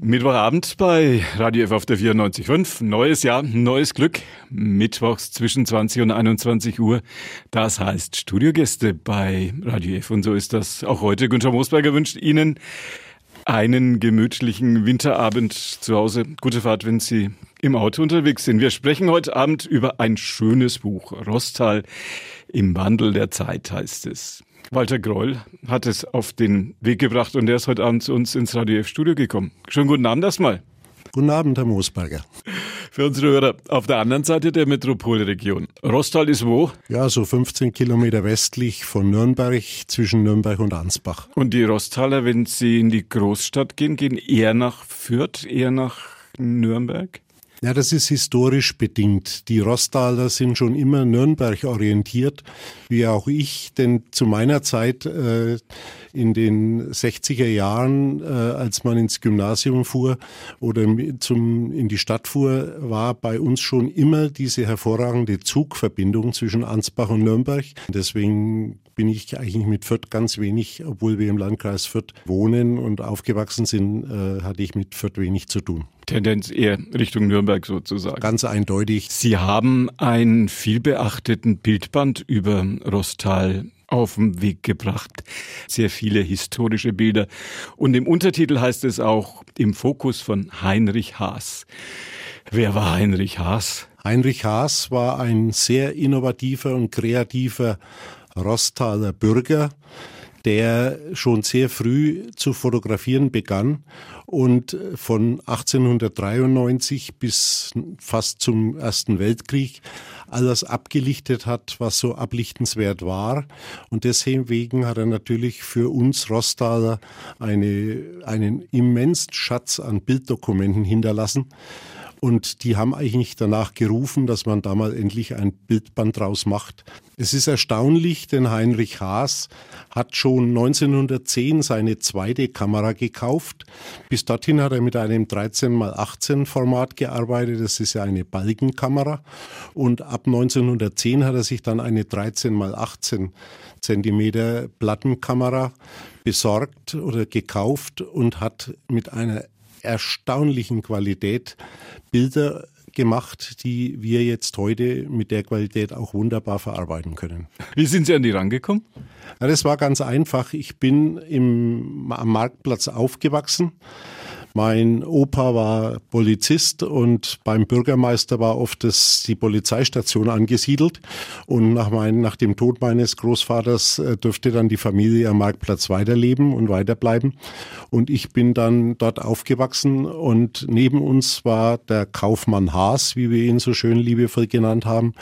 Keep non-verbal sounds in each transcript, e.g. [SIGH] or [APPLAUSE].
Mittwochabend bei Radio F auf der 94.5. Neues Jahr, neues Glück. Mittwochs zwischen 20 und 21 Uhr. Das heißt Studiogäste bei Radio F. Und so ist das auch heute. Günther Moosberger wünscht Ihnen einen gemütlichen Winterabend zu Hause. Gute Fahrt, wenn Sie im Auto unterwegs sind. Wir sprechen heute Abend über ein schönes Buch. Rostal im Wandel der Zeit heißt es. Walter Groll hat es auf den Weg gebracht und er ist heute Abend zu uns ins Radio F-Studio gekommen. Schönen guten Abend erstmal. Guten Abend, Herr Moosberger. Für unsere Hörer auf der anderen Seite der Metropolregion. Rostal ist wo? Ja, so 15 Kilometer westlich von Nürnberg, zwischen Nürnberg und Ansbach. Und die Rostaler, wenn sie in die Großstadt gehen, gehen eher nach Fürth, eher nach Nürnberg? Ja, das ist historisch bedingt. Die Rostaler sind schon immer Nürnberg orientiert, wie auch ich, denn zu meiner Zeit äh, in den 60er Jahren, äh, als man ins Gymnasium fuhr oder zum, in die Stadt fuhr, war bei uns schon immer diese hervorragende Zugverbindung zwischen Ansbach und Nürnberg. Deswegen bin ich eigentlich mit Fürth ganz wenig, obwohl wir im Landkreis Fürth wohnen und aufgewachsen sind, äh, hatte ich mit Fürth wenig zu tun. Tendenz eher Richtung Nürnberg sozusagen. Ganz eindeutig. Sie haben einen vielbeachteten Bildband über Rostal auf den Weg gebracht. Sehr viele historische Bilder. Und im Untertitel heißt es auch im Fokus von Heinrich Haas. Wer war Heinrich Haas? Heinrich Haas war ein sehr innovativer und kreativer Rostaler Bürger, der schon sehr früh zu fotografieren begann und von 1893 bis fast zum Ersten Weltkrieg alles abgelichtet hat, was so ablichtenswert war. Und deswegen hat er natürlich für uns Rostaler eine, einen immensen Schatz an Bilddokumenten hinterlassen. Und die haben eigentlich danach gerufen, dass man da mal endlich ein Bildband draus macht. Es ist erstaunlich, denn Heinrich Haas hat schon 1910 seine zweite Kamera gekauft. Bis dorthin hat er mit einem 13 x 18 Format gearbeitet. Das ist ja eine Balkenkamera. Und ab 1910 hat er sich dann eine 13 x 18 Zentimeter Plattenkamera besorgt oder gekauft und hat mit einer erstaunlichen Qualität Bilder gemacht, die wir jetzt heute mit der Qualität auch wunderbar verarbeiten können. Wie sind Sie an die rangekommen? Das war ganz einfach. Ich bin im, am Marktplatz aufgewachsen mein Opa war Polizist und beim Bürgermeister war oft das, die Polizeistation angesiedelt. Und nach, mein, nach dem Tod meines Großvaters äh, dürfte dann die Familie am Marktplatz weiterleben und weiterbleiben. Und ich bin dann dort aufgewachsen und neben uns war der Kaufmann Haas, wie wir ihn so schön liebevoll genannt haben,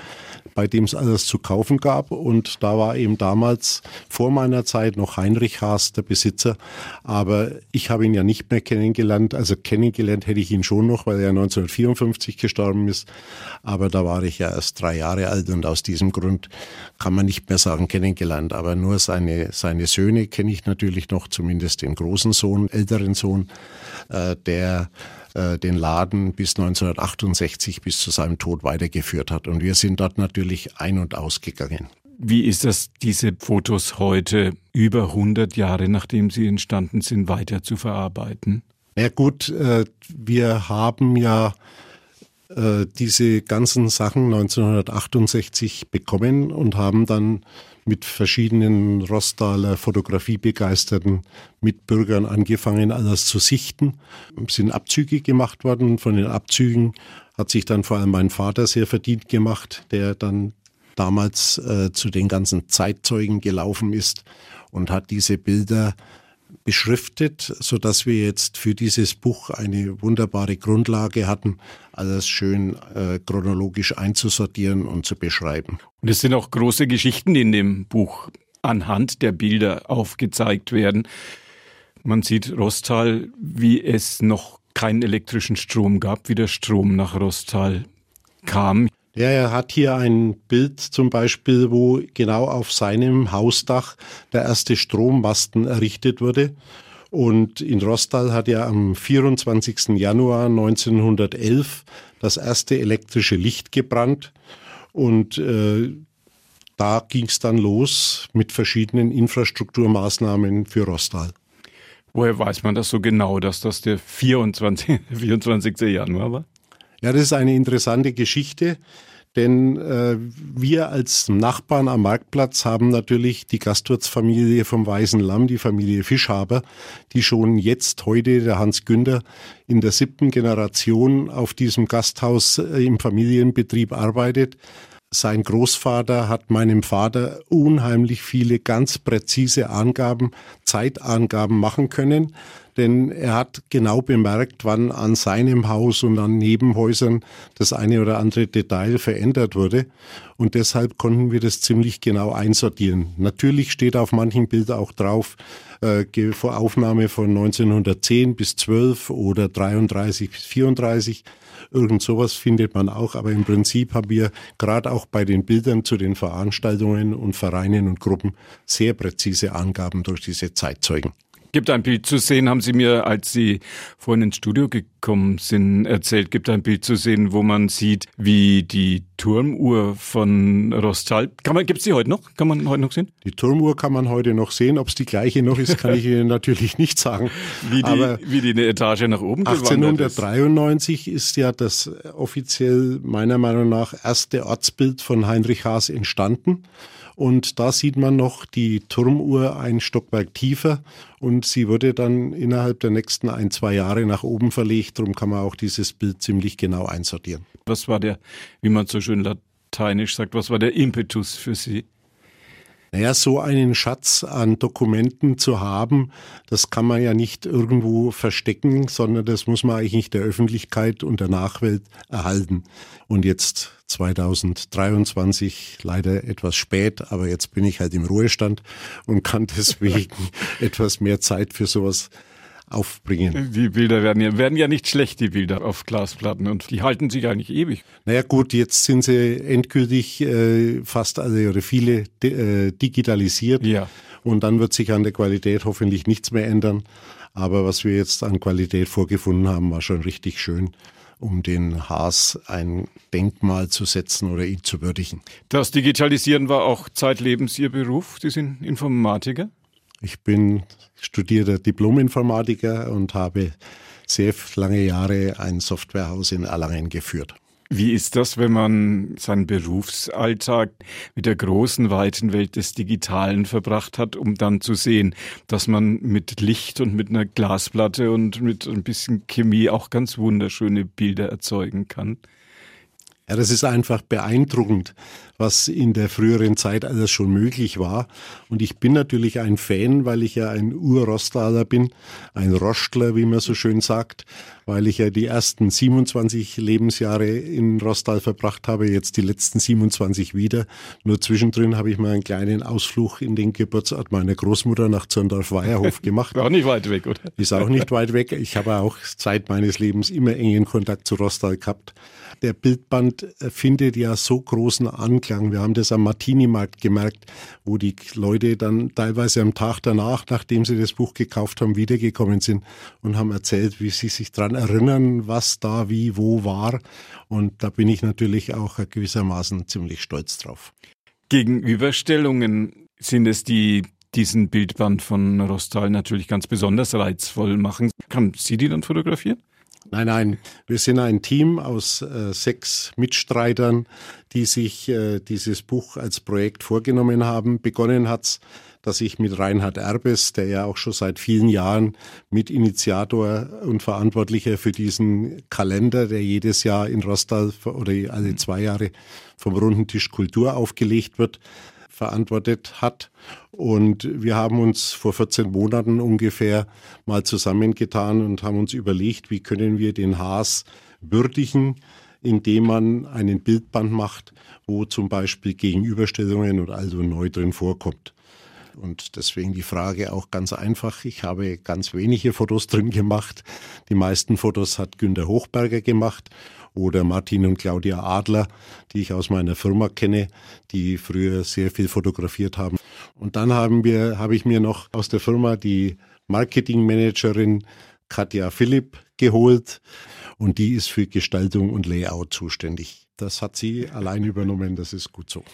bei dem es alles zu kaufen gab. Und da war eben damals vor meiner Zeit noch Heinrich Haas der Besitzer. Aber ich habe ihn ja nicht mehr kennengelernt. Also kennengelernt hätte ich ihn schon noch, weil er 1954 gestorben ist. Aber da war ich ja erst drei Jahre alt und aus diesem Grund kann man nicht mehr sagen kennengelernt. Aber nur seine, seine Söhne kenne ich natürlich noch, zumindest den großen Sohn, älteren Sohn, äh, der äh, den Laden bis 1968 bis zu seinem Tod weitergeführt hat. Und wir sind dort natürlich ein- und ausgegangen. Wie ist das, diese Fotos heute, über 100 Jahre nachdem sie entstanden sind, weiter zu verarbeiten? Ja gut, äh, wir haben ja äh, diese ganzen Sachen 1968 bekommen und haben dann mit verschiedenen Rostaler Fotografiebegeisterten Mitbürgern angefangen, alles zu sichten. Es sind Abzüge gemacht worden. Von den Abzügen hat sich dann vor allem mein Vater sehr verdient gemacht, der dann damals äh, zu den ganzen Zeitzeugen gelaufen ist und hat diese Bilder beschriftet, so dass wir jetzt für dieses Buch eine wunderbare Grundlage hatten, alles schön äh, chronologisch einzusortieren und zu beschreiben. Und es sind auch große Geschichten in dem Buch anhand der Bilder aufgezeigt werden. Man sieht Rostal, wie es noch keinen elektrischen Strom gab, wie der Strom nach Rostal kam. Ja, er hat hier ein Bild zum Beispiel, wo genau auf seinem Hausdach der erste Strommasten errichtet wurde. Und in Rostal hat er am 24. Januar 1911 das erste elektrische Licht gebrannt. Und äh, da ging es dann los mit verschiedenen Infrastrukturmaßnahmen für Rostal. Woher weiß man das so genau, dass das der 24. 24. [LAUGHS] Januar war? Ja, das ist eine interessante Geschichte. Denn äh, wir als Nachbarn am Marktplatz haben natürlich die Gastwirtsfamilie vom Weißen Lamm, die Familie Fischhaber, die schon jetzt heute, der Hans Günther, in der siebten Generation auf diesem Gasthaus äh, im Familienbetrieb arbeitet. Sein Großvater hat meinem Vater unheimlich viele ganz präzise Angaben, Zeitangaben machen können, denn er hat genau bemerkt, wann an seinem Haus und an Nebenhäusern das eine oder andere Detail verändert wurde. Und deshalb konnten wir das ziemlich genau einsortieren. Natürlich steht auf manchen Bildern auch drauf, äh, vor Aufnahme von 1910 bis 12 oder 33 bis 34. Irgend sowas findet man auch, aber im Prinzip haben wir gerade auch bei den Bildern zu den Veranstaltungen und Vereinen und Gruppen sehr präzise Angaben durch diese Zeitzeugen. Gibt ein Bild zu sehen, haben Sie mir, als Sie vorhin ins Studio gekommen sind, erzählt, gibt ein Bild zu sehen, wo man sieht, wie die Turmuhr von Rostal, kann man, gibt's die heute noch? Kann man heute noch sehen? Die Turmuhr kann man heute noch sehen. Ob es die gleiche noch ist, kann ich Ihnen [LAUGHS] natürlich nicht sagen. Wie die, Aber wie die eine Etage nach oben 1893 ist. ist ja das offiziell meiner Meinung nach erste Ortsbild von Heinrich Haas entstanden. Und da sieht man noch die Turmuhr ein Stockwerk tiefer und sie wurde dann innerhalb der nächsten ein, zwei Jahre nach oben verlegt. Darum kann man auch dieses Bild ziemlich genau einsortieren. Was war der, wie man so schön lateinisch sagt, was war der Impetus für Sie? Naja, so einen Schatz an Dokumenten zu haben, das kann man ja nicht irgendwo verstecken, sondern das muss man eigentlich der Öffentlichkeit und der Nachwelt erhalten. Und jetzt 2023 leider etwas spät, aber jetzt bin ich halt im Ruhestand und kann [LAUGHS] deswegen etwas mehr Zeit für sowas aufbringen. Die Bilder werden ja, werden ja nicht schlecht, die Bilder auf Glasplatten und die halten sich eigentlich ewig. Naja gut, jetzt sind sie endgültig äh, fast alle oder viele äh, digitalisiert ja. und dann wird sich an der Qualität hoffentlich nichts mehr ändern. Aber was wir jetzt an Qualität vorgefunden haben, war schon richtig schön um den Haas ein Denkmal zu setzen oder ihn zu würdigen. Das Digitalisieren war auch zeitlebens Ihr Beruf. Sie sind Informatiker? Ich bin studierter Diplom-Informatiker und habe sehr lange Jahre ein Softwarehaus in Erlangen geführt. Wie ist das, wenn man seinen Berufsalltag mit der großen, weiten Welt des Digitalen verbracht hat, um dann zu sehen, dass man mit Licht und mit einer Glasplatte und mit ein bisschen Chemie auch ganz wunderschöne Bilder erzeugen kann? Ja, das ist einfach beeindruckend, was in der früheren Zeit alles schon möglich war. Und ich bin natürlich ein Fan, weil ich ja ein Ur-Rostaler bin, ein Rostler, wie man so schön sagt, weil ich ja die ersten 27 Lebensjahre in Rostal verbracht habe, jetzt die letzten 27 wieder. Nur zwischendrin habe ich mal einen kleinen Ausflug in den Geburtsort meiner Großmutter nach Zörndorf-Weierhof [LAUGHS] gemacht. auch nicht weit weg, oder? Ist auch nicht weit weg. Ich habe auch Zeit meines Lebens immer engen Kontakt zu Rostal gehabt der Bildband findet ja so großen Anklang. Wir haben das am Martini-Markt gemerkt, wo die Leute dann teilweise am Tag danach, nachdem sie das Buch gekauft haben, wiedergekommen sind und haben erzählt, wie sie sich dran erinnern, was da wie wo war. Und da bin ich natürlich auch gewissermaßen ziemlich stolz drauf. Gegenüberstellungen sind es die diesen Bildband von Rostal natürlich ganz besonders reizvoll machen. Kann sie die dann fotografieren? Nein, nein, wir sind ein Team aus äh, sechs Mitstreitern, die sich äh, dieses Buch als Projekt vorgenommen haben. Begonnen hat's, dass ich mit Reinhard Erbes, der ja auch schon seit vielen Jahren Mitinitiator und Verantwortlicher für diesen Kalender, der jedes Jahr in Rostal oder alle zwei Jahre vom Runden Tisch Kultur aufgelegt wird, verantwortet hat. Und wir haben uns vor 14 Monaten ungefähr mal zusammengetan und haben uns überlegt, wie können wir den Haas würdigen, indem man einen Bildband macht, wo zum Beispiel Gegenüberstellungen und also neu drin vorkommt. Und deswegen die Frage auch ganz einfach. Ich habe ganz wenige Fotos drin gemacht. Die meisten Fotos hat Günter Hochberger gemacht oder Martin und Claudia Adler, die ich aus meiner Firma kenne, die früher sehr viel fotografiert haben. Und dann haben wir, habe ich mir noch aus der Firma die Marketingmanagerin Katja Philipp geholt und die ist für Gestaltung und Layout zuständig. Das hat sie allein übernommen, das ist gut so.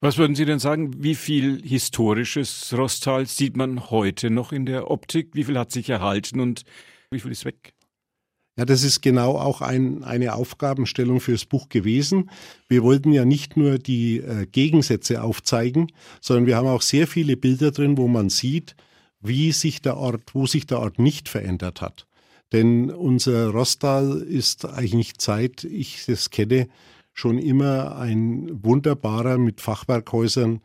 Was würden Sie denn sagen, wie viel historisches Rostal sieht man heute noch in der Optik? Wie viel hat sich erhalten und wie viel ist weg? Ja, das ist genau auch ein, eine Aufgabenstellung fürs Buch gewesen. Wir wollten ja nicht nur die äh, Gegensätze aufzeigen, sondern wir haben auch sehr viele Bilder drin, wo man sieht, wie sich der Ort, wo sich der Ort nicht verändert hat. Denn unser Rostal ist eigentlich seit ich es kenne schon immer ein wunderbarer mit Fachwerkhäusern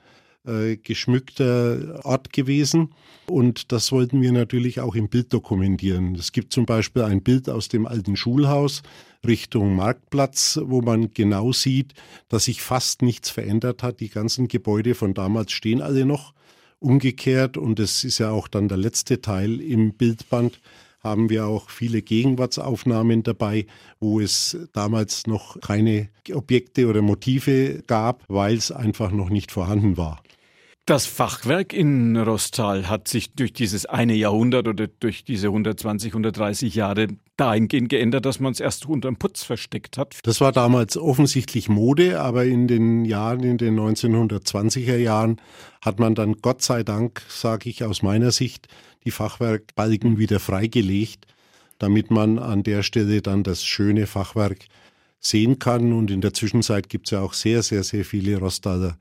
äh, geschmückter Ort gewesen. Und das wollten wir natürlich auch im Bild dokumentieren. Es gibt zum Beispiel ein Bild aus dem alten Schulhaus Richtung Marktplatz, wo man genau sieht, dass sich fast nichts verändert hat. Die ganzen Gebäude von damals stehen alle noch. Umgekehrt, und es ist ja auch dann der letzte Teil im Bildband, haben wir auch viele Gegenwartsaufnahmen dabei, wo es damals noch keine Objekte oder Motive gab, weil es einfach noch nicht vorhanden war. Das Fachwerk in Rostal hat sich durch dieses eine Jahrhundert oder durch diese 120, 130 Jahre dahingehend geändert, dass man es erst unterm Putz versteckt hat. Das war damals offensichtlich Mode, aber in den Jahren, in den 1920er Jahren hat man dann Gott sei Dank, sage ich aus meiner Sicht, die Fachwerkbalken wieder freigelegt, damit man an der Stelle dann das schöne Fachwerk sehen kann. Und in der Zwischenzeit gibt es ja auch sehr, sehr, sehr viele Rostaler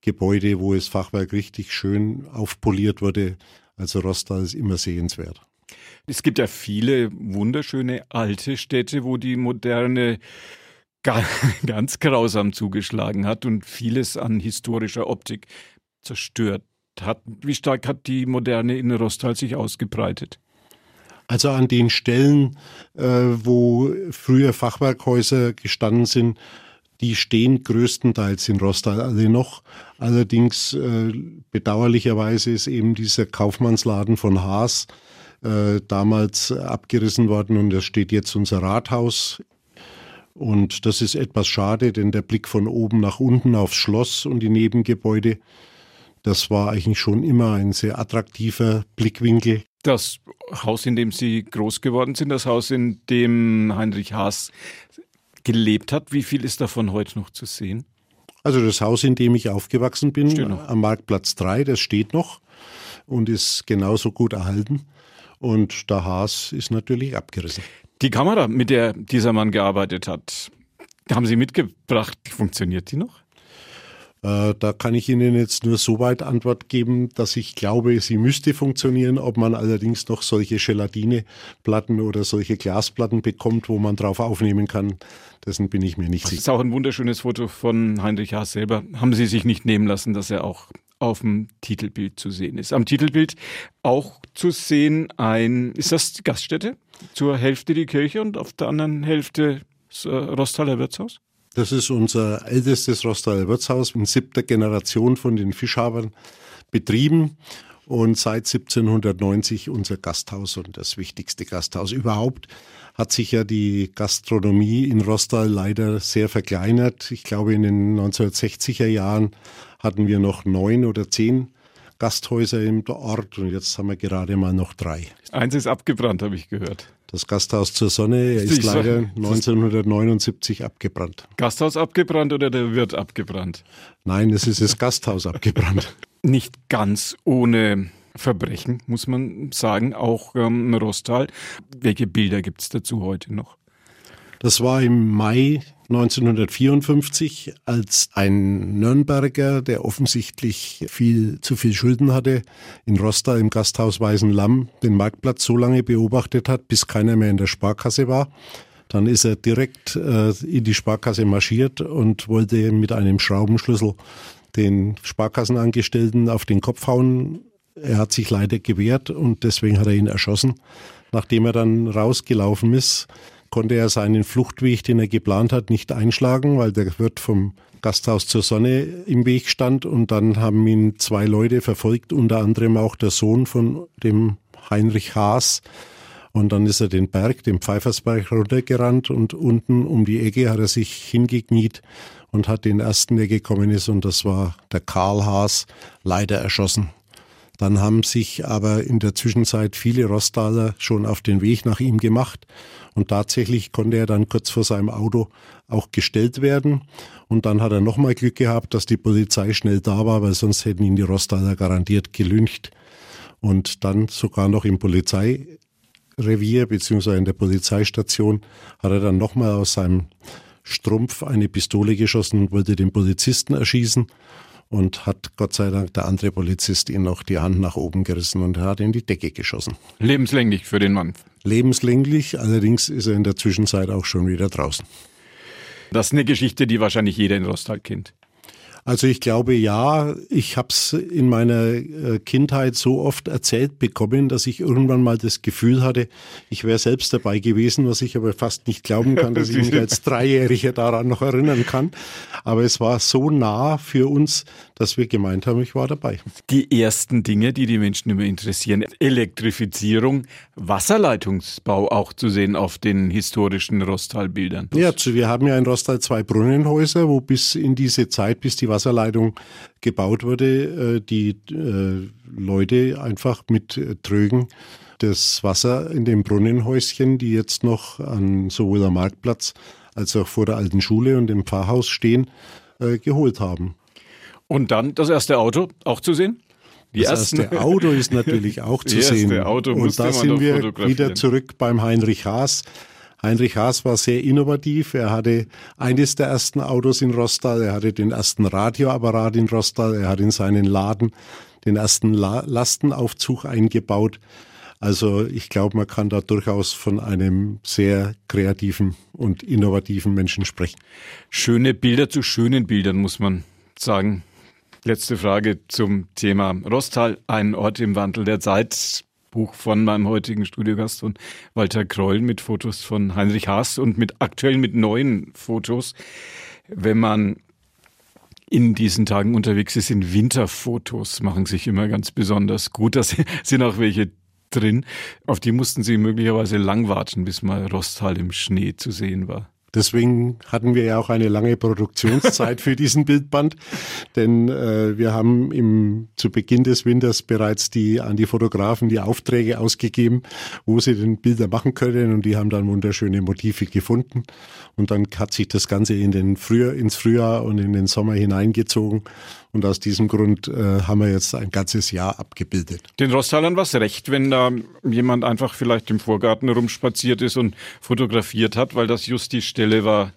Gebäude, wo das Fachwerk richtig schön aufpoliert wurde. Also Rostal ist immer sehenswert. Es gibt ja viele wunderschöne alte Städte, wo die moderne [LAUGHS] ganz grausam zugeschlagen hat und vieles an historischer Optik zerstört hat. Wie stark hat die moderne in Rostal sich ausgebreitet? Also an den Stellen, äh, wo früher Fachwerkhäuser gestanden sind, die stehen größtenteils in Rostal alle noch. Allerdings äh, bedauerlicherweise ist eben dieser Kaufmannsladen von Haas äh, damals abgerissen worden und da steht jetzt unser Rathaus. Und das ist etwas schade, denn der Blick von oben nach unten aufs Schloss und die Nebengebäude, das war eigentlich schon immer ein sehr attraktiver Blickwinkel. Das Haus, in dem Sie groß geworden sind, das Haus, in dem Heinrich Haas gelebt hat. Wie viel ist davon heute noch zu sehen? Also das Haus, in dem ich aufgewachsen bin, am Marktplatz 3, das steht noch und ist genauso gut erhalten. Und der Haas ist natürlich abgerissen. Die Kamera, mit der dieser Mann gearbeitet hat, haben Sie mitgebracht. Funktioniert die noch? Äh, da kann ich Ihnen jetzt nur so weit Antwort geben, dass ich glaube, sie müsste funktionieren. Ob man allerdings noch solche Gelatineplatten oder solche Glasplatten bekommt, wo man drauf aufnehmen kann, dessen bin ich mir nicht das sicher. Das ist auch ein wunderschönes Foto von Heinrich Haas selber. Haben Sie sich nicht nehmen lassen, dass er auch auf dem Titelbild zu sehen ist. Am Titelbild auch zu sehen ein, ist das die Gaststätte? Zur Hälfte die Kirche und auf der anderen Hälfte das äh, Rostaler Wirtshaus? Das ist unser ältestes Rostaler Wirtshaus in siebter Generation von den Fischhabern betrieben und seit 1790 unser Gasthaus und das wichtigste Gasthaus überhaupt. Hat sich ja die Gastronomie in Rostal leider sehr verkleinert. Ich glaube, in den 1960er Jahren hatten wir noch neun oder zehn Gasthäuser im Ort und jetzt haben wir gerade mal noch drei. Eins ist abgebrannt, habe ich gehört. Das Gasthaus zur Sonne ist leider 1979 abgebrannt. Gasthaus abgebrannt oder der Wirt abgebrannt? Nein, es ist das Gasthaus abgebrannt. [LAUGHS] Nicht ganz ohne Verbrechen, muss man sagen, auch ähm, Rostal. Welche Bilder gibt es dazu heute noch? Das war im Mai 1954, als ein Nürnberger, der offensichtlich viel zu viel Schulden hatte, in Rostal im Gasthaus Weißen Lamm den Marktplatz so lange beobachtet hat, bis keiner mehr in der Sparkasse war. Dann ist er direkt äh, in die Sparkasse marschiert und wollte mit einem Schraubenschlüssel den Sparkassenangestellten auf den Kopf hauen. Er hat sich leider gewehrt und deswegen hat er ihn erschossen. Nachdem er dann rausgelaufen ist, konnte er seinen Fluchtweg, den er geplant hat, nicht einschlagen, weil der Wirt vom Gasthaus zur Sonne im Weg stand und dann haben ihn zwei Leute verfolgt, unter anderem auch der Sohn von dem Heinrich Haas. Und dann ist er den Berg, den Pfeifersberg runtergerannt und unten um die Ecke hat er sich hingekniet und hat den ersten, der gekommen ist und das war der Karl Haas, leider erschossen Dann haben sich aber in der Zwischenzeit viele Rostaler schon auf den Weg nach ihm gemacht. Und tatsächlich konnte er dann kurz vor seinem Auto auch gestellt werden. Und dann hat er nochmal Glück gehabt, dass die Polizei schnell da war, weil sonst hätten ihn die Rostaler garantiert gelüncht. Und dann sogar noch im Polizeirevier beziehungsweise in der Polizeistation hat er dann nochmal aus seinem Strumpf eine Pistole geschossen und wollte den Polizisten erschießen und hat Gott sei Dank der andere Polizist ihm noch die Hand nach oben gerissen und er hat in die Decke geschossen. Lebenslänglich für den Mann. Lebenslänglich, allerdings ist er in der Zwischenzeit auch schon wieder draußen. Das ist eine Geschichte, die wahrscheinlich jeder in Rostal kennt. Also ich glaube ja, ich habe es in meiner äh, Kindheit so oft erzählt bekommen, dass ich irgendwann mal das Gefühl hatte, ich wäre selbst dabei gewesen, was ich aber fast nicht glauben kann, dass ich mich [LAUGHS] als Dreijähriger daran noch erinnern kann. Aber es war so nah für uns, dass wir gemeint haben, ich war dabei. Die ersten Dinge, die die Menschen immer interessieren, Elektrifizierung, Wasserleitungsbau auch zu sehen auf den historischen Rostal-Bildern. Ja, wir haben ja in Rostal zwei Brunnenhäuser, wo bis in diese Zeit, bis die Wasserleitung gebaut wurde, äh, die äh, Leute einfach mit Trögen das Wasser in den Brunnenhäuschen, die jetzt noch an sowohl am Marktplatz als auch vor der alten Schule und im Pfarrhaus stehen, äh, geholt haben. Und dann das erste Auto auch zu sehen? Die das erste Auto ist natürlich [LAUGHS] auch zu sehen. Auto und da sind wir wieder zurück beim Heinrich Haas. Heinrich Haas war sehr innovativ. Er hatte eines der ersten Autos in Rostal. Er hatte den ersten Radioapparat in Rostal. Er hat in seinen Laden den ersten La Lastenaufzug eingebaut. Also ich glaube, man kann da durchaus von einem sehr kreativen und innovativen Menschen sprechen. Schöne Bilder zu schönen Bildern, muss man sagen. Letzte Frage zum Thema Rostal, ein Ort im Wandel der Zeit. Buch von meinem heutigen Studiogast von Walter Kreul mit Fotos von Heinrich Haas und mit aktuell mit neuen Fotos. Wenn man in diesen Tagen unterwegs ist, sind Winterfotos machen sich immer ganz besonders gut. Da [LAUGHS] sind auch welche drin. Auf die mussten sie möglicherweise lang warten, bis mal Rostal im Schnee zu sehen war. Deswegen hatten wir ja auch eine lange Produktionszeit für diesen Bildband, denn äh, wir haben im, zu Beginn des Winters bereits die an die Fotografen die Aufträge ausgegeben, wo sie den Bilder machen können. Und die haben dann wunderschöne Motive gefunden. Und dann hat sich das Ganze in den Frühjahr, ins Frühjahr und in den Sommer hineingezogen und aus diesem Grund äh, haben wir jetzt ein ganzes Jahr abgebildet. Den Rosttalern war es recht, wenn da jemand einfach vielleicht im Vorgarten rumspaziert ist und fotografiert hat, weil das just die Stelle war,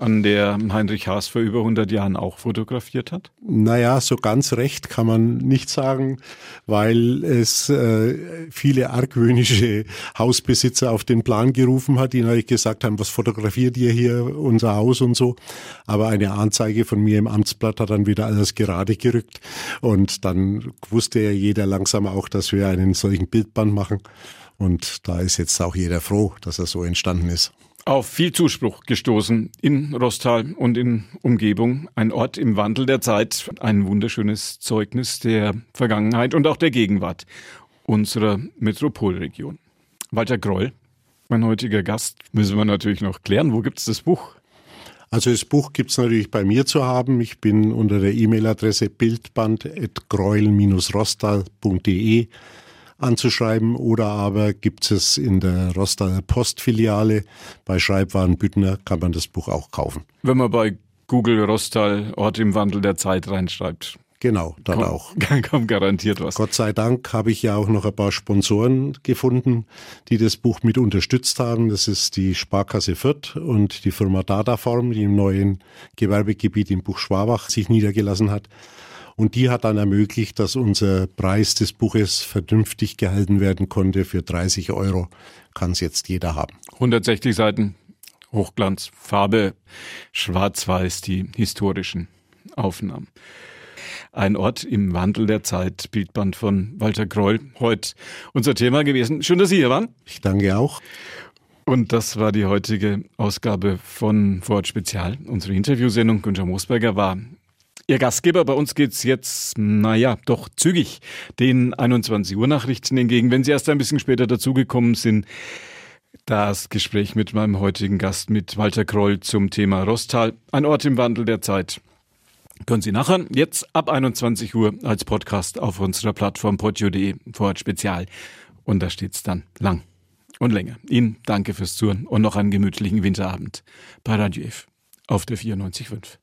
an der Heinrich Haas vor über 100 Jahren auch fotografiert hat? Naja, so ganz recht kann man nicht sagen, weil es äh, viele argwöhnische Hausbesitzer auf den Plan gerufen hat, die natürlich gesagt haben, was fotografiert ihr hier, unser Haus und so. Aber eine Anzeige von mir im Amtsblatt hat dann wieder alles gerade gerückt und dann wusste ja jeder langsam auch, dass wir einen solchen Bildband machen. Und da ist jetzt auch jeder froh, dass er so entstanden ist auf viel Zuspruch gestoßen in Rostal und in Umgebung. Ein Ort im Wandel der Zeit, ein wunderschönes Zeugnis der Vergangenheit und auch der Gegenwart unserer Metropolregion. Walter Groll, mein heutiger Gast, müssen wir natürlich noch klären. Wo gibt es das Buch? Also das Buch gibt es natürlich bei mir zu haben. Ich bin unter der E-Mail-Adresse bildband.greuel-rostal.de anzuschreiben oder aber gibt es in der Rostocker Postfiliale bei Schreibwaren Büttner kann man das Buch auch kaufen. Wenn man bei Google Rostal Ort im Wandel der Zeit reinschreibt. Genau, dann kommt, auch. [LAUGHS] Kommt garantiert was. Gott sei Dank habe ich ja auch noch ein paar Sponsoren gefunden, die das Buch mit unterstützt haben. Das ist die Sparkasse Fürth und die Firma Dataform, die im neuen Gewerbegebiet im Buch Schwabach sich niedergelassen hat. Und die hat dann ermöglicht, dass unser Preis des Buches vernünftig gehalten werden konnte. Für 30 Euro kann es jetzt jeder haben. 160 Seiten Hochglanz, Farbe, schwarz-weiß, die historischen Aufnahmen. Ein Ort im Wandel der Zeit, Bildband von Walter Kroll. Heute unser Thema gewesen. Schön, dass Sie hier waren. Ich danke auch. Und das war die heutige Ausgabe von Vorort Spezial. Unsere Interviewsendung Günter Moosberger war Ihr Gastgeber, bei uns geht's jetzt, naja, doch zügig den 21 Uhr Nachrichten entgegen. Wenn Sie erst ein bisschen später dazugekommen sind, das Gespräch mit meinem heutigen Gast, mit Walter Kroll zum Thema Rostal, ein Ort im Wandel der Zeit. Können Sie nachher jetzt ab 21 Uhr als Podcast auf unserer Plattform podio.de Vorort Spezial. Und da steht's dann lang und länger. Ihnen danke fürs Zuhören und noch einen gemütlichen Winterabend bei Radio F auf der 94.5.